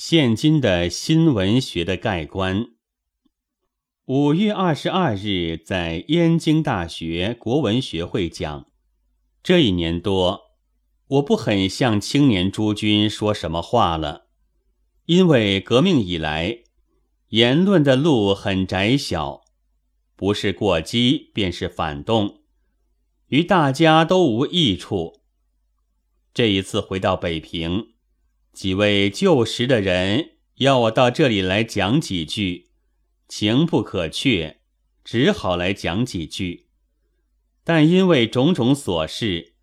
现今的新文学的概观。五月二十二日在燕京大学国文学会讲，这一年多，我不很向青年诸君说什么话了，因为革命以来，言论的路很窄小，不是过激便是反动，与大家都无益处。这一次回到北平。几位旧时的人要我到这里来讲几句，情不可却，只好来讲几句。但因为种种琐事，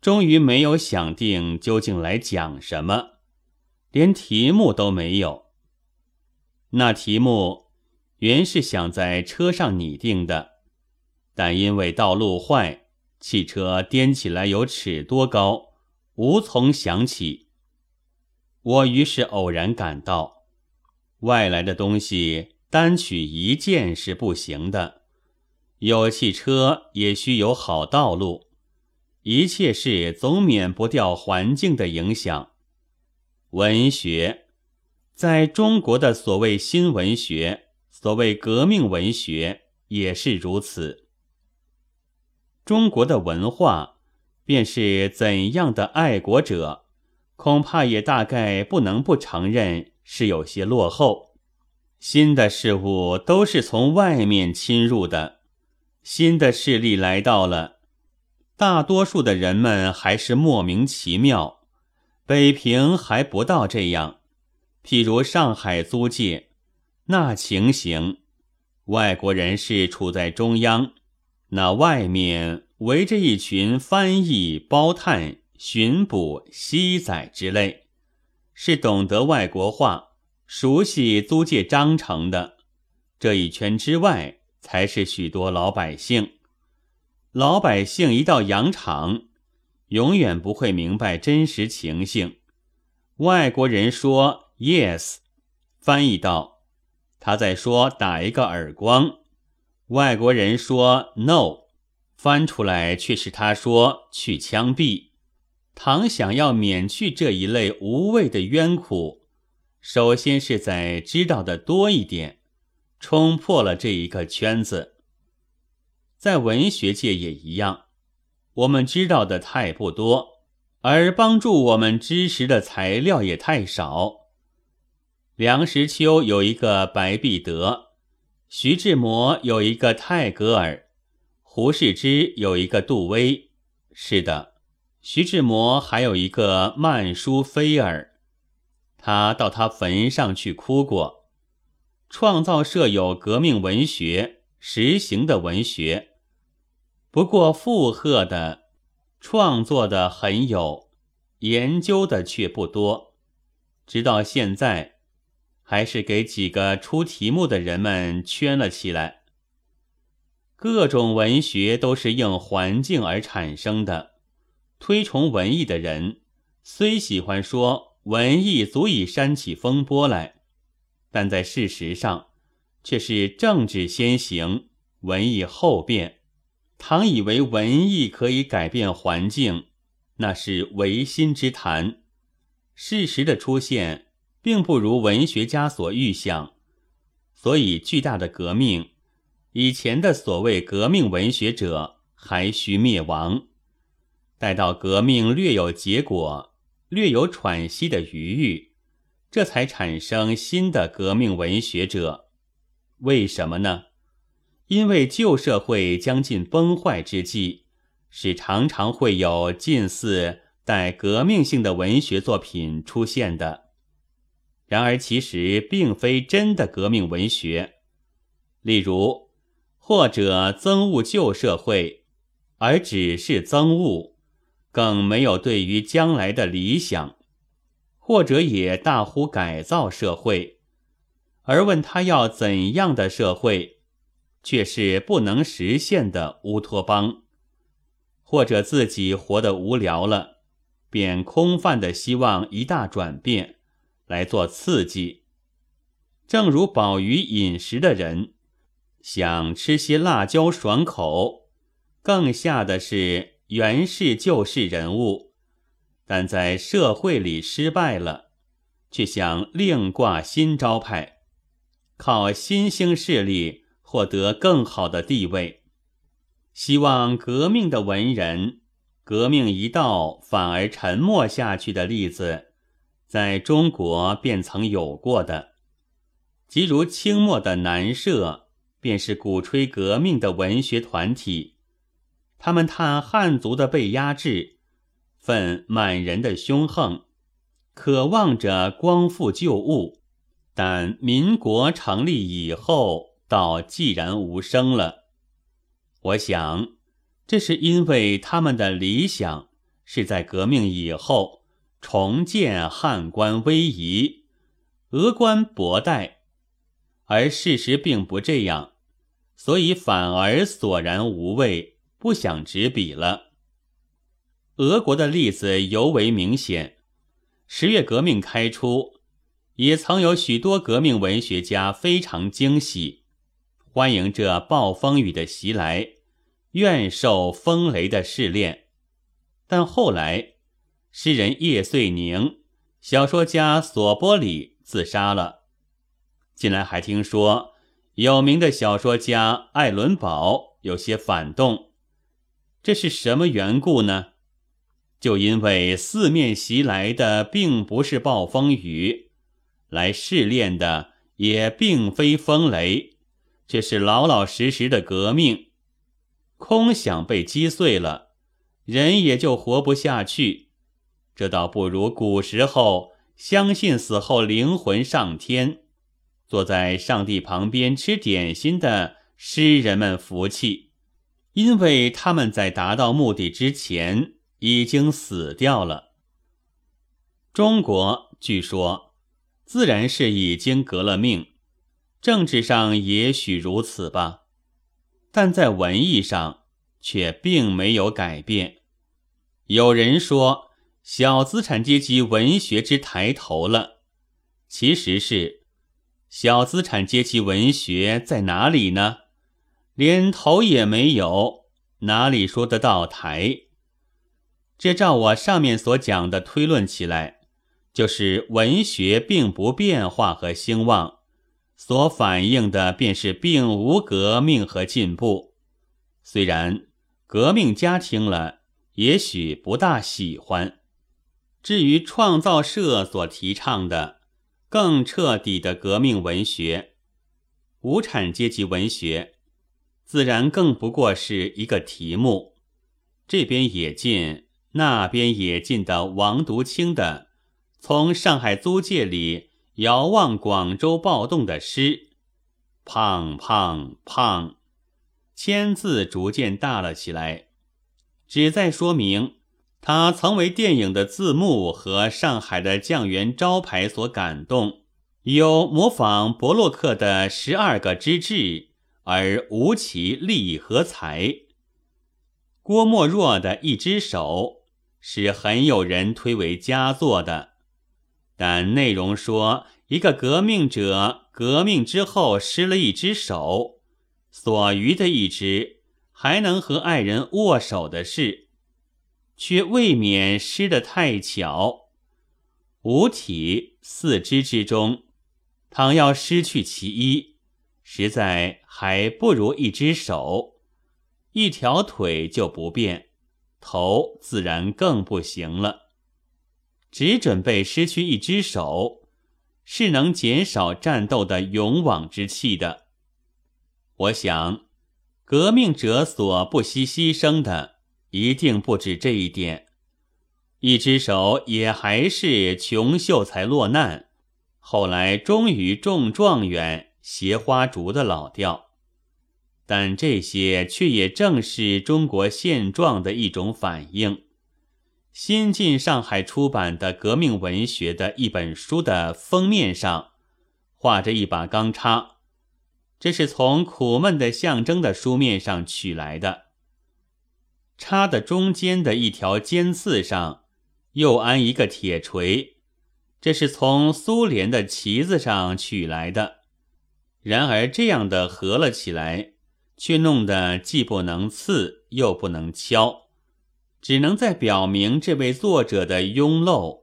终于没有想定究竟来讲什么，连题目都没有。那题目原是想在车上拟定的，但因为道路坏，汽车颠起来有尺多高，无从想起。我于是偶然感到，外来的东西单取一件是不行的，有汽车也需有好道路，一切事总免不掉环境的影响。文学，在中国的所谓新文学、所谓革命文学也是如此。中国的文化，便是怎样的爱国者。恐怕也大概不能不承认是有些落后。新的事物都是从外面侵入的，新的势力来到了，大多数的人们还是莫名其妙。北平还不到这样，譬如上海租界，那情形，外国人是处在中央，那外面围着一群翻译包探。巡捕、西仔之类，是懂得外国话、熟悉租界章程的。这一圈之外，才是许多老百姓。老百姓一到洋场，永远不会明白真实情形。外国人说 “yes”，翻译道他在说打一个耳光；外国人说 “no”，翻出来却是他说去枪毙。倘想要免去这一类无谓的冤苦，首先是在知道的多一点，冲破了这一个圈子。在文学界也一样，我们知道的太不多，而帮助我们知识的材料也太少。梁实秋有一个白璧德，徐志摩有一个泰戈尔，胡适之有一个杜威。是的。徐志摩还有一个曼殊菲尔，他到他坟上去哭过。创造社有革命文学，实行的文学，不过附和的、创作的很有，研究的却不多。直到现在，还是给几个出题目的人们圈了起来。各种文学都是应环境而产生的。推崇文艺的人，虽喜欢说文艺足以煽起风波来，但在事实上，却是政治先行，文艺后变。倘以为文艺可以改变环境，那是唯心之谈。事实的出现，并不如文学家所预想，所以巨大的革命，以前的所谓革命文学者，还需灭亡。待到革命略有结果，略有喘息的余裕，这才产生新的革命文学者。为什么呢？因为旧社会将近崩坏之际，是常常会有近似带革命性的文学作品出现的。然而其实并非真的革命文学。例如，或者憎恶旧社会，而只是憎恶。更没有对于将来的理想，或者也大呼改造社会，而问他要怎样的社会，却是不能实现的乌托邦；或者自己活得无聊了，便空泛的希望一大转变来做刺激。正如饱于饮食的人想吃些辣椒爽口，更下的是。原是救世人物，但在社会里失败了，却想另挂新招牌，靠新兴势力获得更好的地位。希望革命的文人，革命一到反而沉默下去的例子，在中国便曾有过的，即如清末的南社，便是鼓吹革命的文学团体。他们叹汉族的被压制，愤满人的凶横，渴望着光复旧物，但民国成立以后，倒寂然无声了。我想，这是因为他们的理想是在革命以后重建汉官威仪，俄官博代，而事实并不这样，所以反而索然无味。不想执笔了。俄国的例子尤为明显。十月革命开出，也曾有许多革命文学家非常惊喜，欢迎这暴风雨的袭来，愿受风雷的试炼。但后来，诗人叶遂宁、小说家索波里自杀了。近来还听说，有名的小说家艾伦堡有些反动。这是什么缘故呢？就因为四面袭来的并不是暴风雨，来试炼的也并非风雷，却是老老实实的革命。空想被击碎了，人也就活不下去。这倒不如古时候相信死后灵魂上天，坐在上帝旁边吃点心的诗人们服气。因为他们在达到目的之前已经死掉了。中国据说自然是已经革了命，政治上也许如此吧，但在文艺上却并没有改变。有人说小资产阶级文学之抬头了，其实是小资产阶级文学在哪里呢？连头也没有，哪里说得到台？这照我上面所讲的推论起来，就是文学并不变化和兴旺，所反映的便是并无革命和进步。虽然革命家听了也许不大喜欢。至于创造社所提倡的更彻底的革命文学，无产阶级文学。自然更不过是一个题目，这边也进，那边也进的王独清的从上海租界里遥望广州暴动的诗，胖胖胖，签字逐渐大了起来，旨在说明他曾为电影的字幕和上海的酱园招牌所感动，有模仿伯洛克的十二个之志。而无其利和才。郭沫若的一只手是很有人推为佳作的，但内容说一个革命者革命之后失了一只手，所余的一只还能和爱人握手的事，却未免失得太巧。五体四肢之中，倘要失去其一。实在还不如一只手，一条腿就不便，头自然更不行了。只准备失去一只手，是能减少战斗的勇往之气的。我想，革命者所不惜牺牲的，一定不止这一点。一只手也还是穷秀才落难，后来终于中状元。斜花烛的老调，但这些却也正是中国现状的一种反应。新晋上海出版的革命文学的一本书的封面上画着一把钢叉，这是从苦闷的象征的书面上取来的。叉的中间的一条尖刺上又安一个铁锤，这是从苏联的旗子上取来的。然而，这样的合了起来，却弄得既不能刺，又不能敲，只能在表明这位作者的庸陋。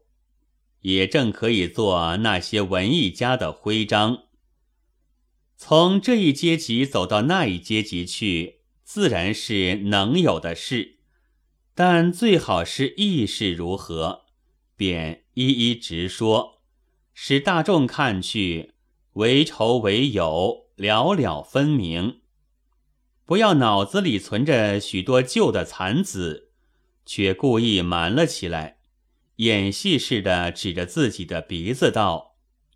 也正可以做那些文艺家的徽章。从这一阶级走到那一阶级去，自然是能有的事，但最好是意识如何，便一一直说，使大众看去为仇为友，了了分明。不要脑子里存着许多旧的残子，却故意瞒了起来，演戏似的指着自己的鼻子道：“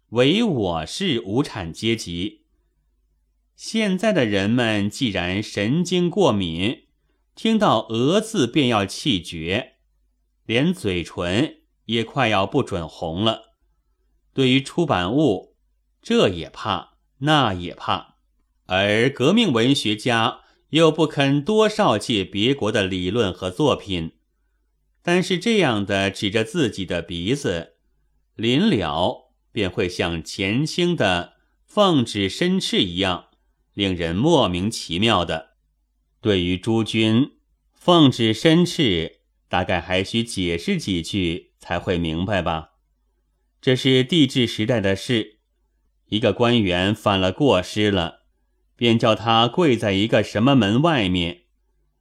唯我是无产阶级。”现在的人们既然神经过敏，听到“俄”字便要气绝，连嘴唇也快要不准红了。对于出版物，这也怕，那也怕，而革命文学家又不肯多少借别国的理论和作品。但是这样的指着自己的鼻子，临了便会像前清的奉旨申斥一样。令人莫名其妙的，对于诸君奉旨申斥，大概还需解释几句才会明白吧。这是帝制时代的事，一个官员犯了过失了，便叫他跪在一个什么门外面，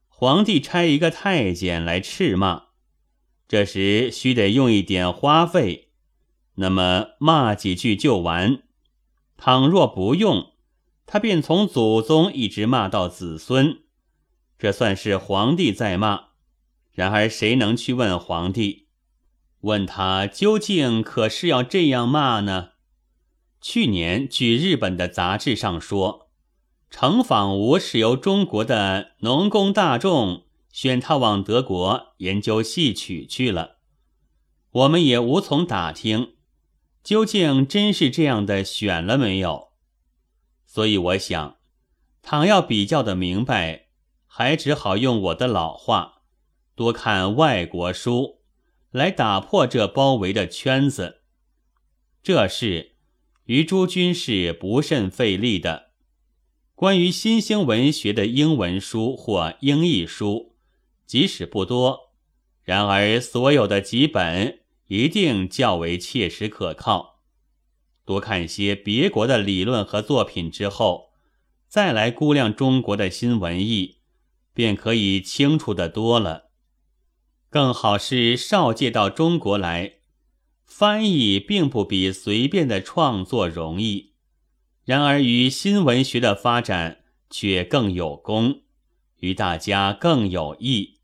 皇帝差一个太监来斥骂，这时须得用一点花费，那么骂几句就完。倘若不用，他便从祖宗一直骂到子孙，这算是皇帝在骂。然而谁能去问皇帝，问他究竟可是要这样骂呢？去年据日本的杂志上说，程仿吾是由中国的农工大众选他往德国研究戏曲去了。我们也无从打听，究竟真是这样的选了没有？所以我想，倘要比较的明白，还只好用我的老话，多看外国书，来打破这包围的圈子。这事于诸君是不甚费力的。关于新兴文学的英文书或英译书，即使不多，然而所有的几本一定较为切实可靠。多看些别国的理论和作品之后，再来估量中国的新文艺，便可以清楚的多了。更好是少借到中国来，翻译并不比随便的创作容易，然而与新文学的发展却更有功，与大家更有益。